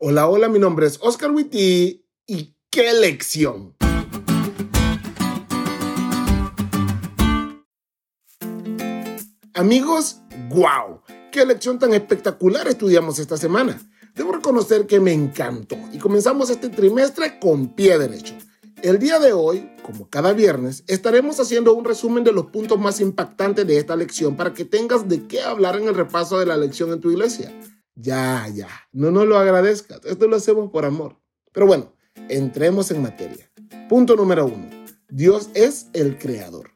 Hola, hola, mi nombre es Oscar Witty y qué lección. Amigos, wow, qué lección tan espectacular estudiamos esta semana. Debo reconocer que me encantó y comenzamos este trimestre con pie derecho. El día de hoy, como cada viernes, estaremos haciendo un resumen de los puntos más impactantes de esta lección para que tengas de qué hablar en el repaso de la lección en tu iglesia. Ya, ya, no nos lo agradezcas, esto lo hacemos por amor. Pero bueno, entremos en materia. Punto número uno, Dios es el creador.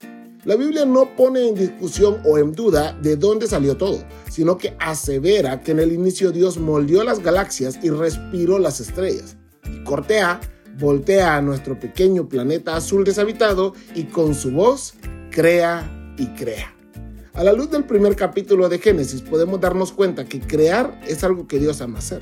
La Biblia no pone en discusión o en duda de dónde salió todo, sino que asevera que en el inicio Dios moldeó las galaxias y respiró las estrellas. Y cortea, voltea a nuestro pequeño planeta azul deshabitado y con su voz crea y crea. A la luz del primer capítulo de Génesis podemos darnos cuenta que crear es algo que Dios ama hacer.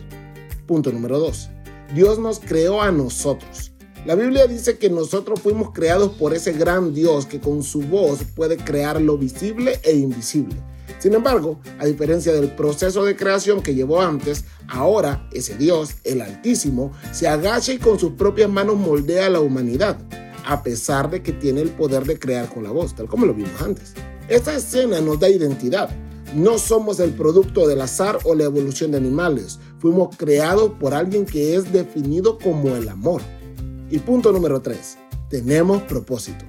Punto número 2. Dios nos creó a nosotros. La Biblia dice que nosotros fuimos creados por ese gran Dios que con su voz puede crear lo visible e invisible. Sin embargo, a diferencia del proceso de creación que llevó antes, ahora ese Dios, el Altísimo, se agacha y con sus propias manos moldea a la humanidad, a pesar de que tiene el poder de crear con la voz, tal como lo vimos antes. Esta escena nos da identidad. No somos el producto del azar o la evolución de animales. Fuimos creados por alguien que es definido como el amor. Y punto número 3. Tenemos propósito.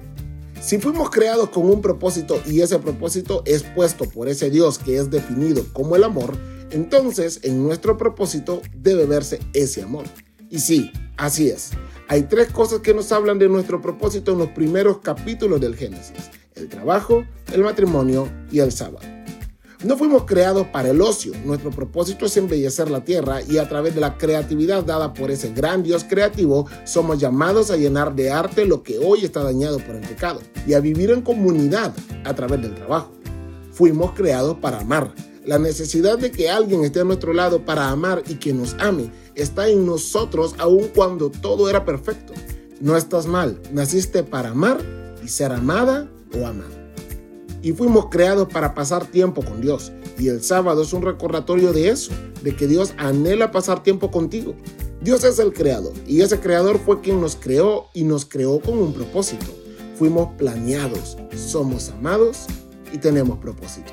Si fuimos creados con un propósito y ese propósito es puesto por ese Dios que es definido como el amor, entonces en nuestro propósito debe verse ese amor. Y sí, así es. Hay tres cosas que nos hablan de nuestro propósito en los primeros capítulos del Génesis el trabajo, el matrimonio y el sábado. No fuimos creados para el ocio, nuestro propósito es embellecer la tierra y a través de la creatividad dada por ese gran Dios creativo somos llamados a llenar de arte lo que hoy está dañado por el pecado y a vivir en comunidad a través del trabajo. Fuimos creados para amar. La necesidad de que alguien esté a nuestro lado para amar y que nos ame está en nosotros aun cuando todo era perfecto. No estás mal, naciste para amar y ser amada Y fuimos creados para pasar tiempo con Dios. Y el sábado es un recordatorio de eso, de que Dios anhela pasar tiempo contigo. Dios es el creador y ese creador fue quien nos creó y nos creó con un propósito. Fuimos planeados, somos amados y tenemos propósito.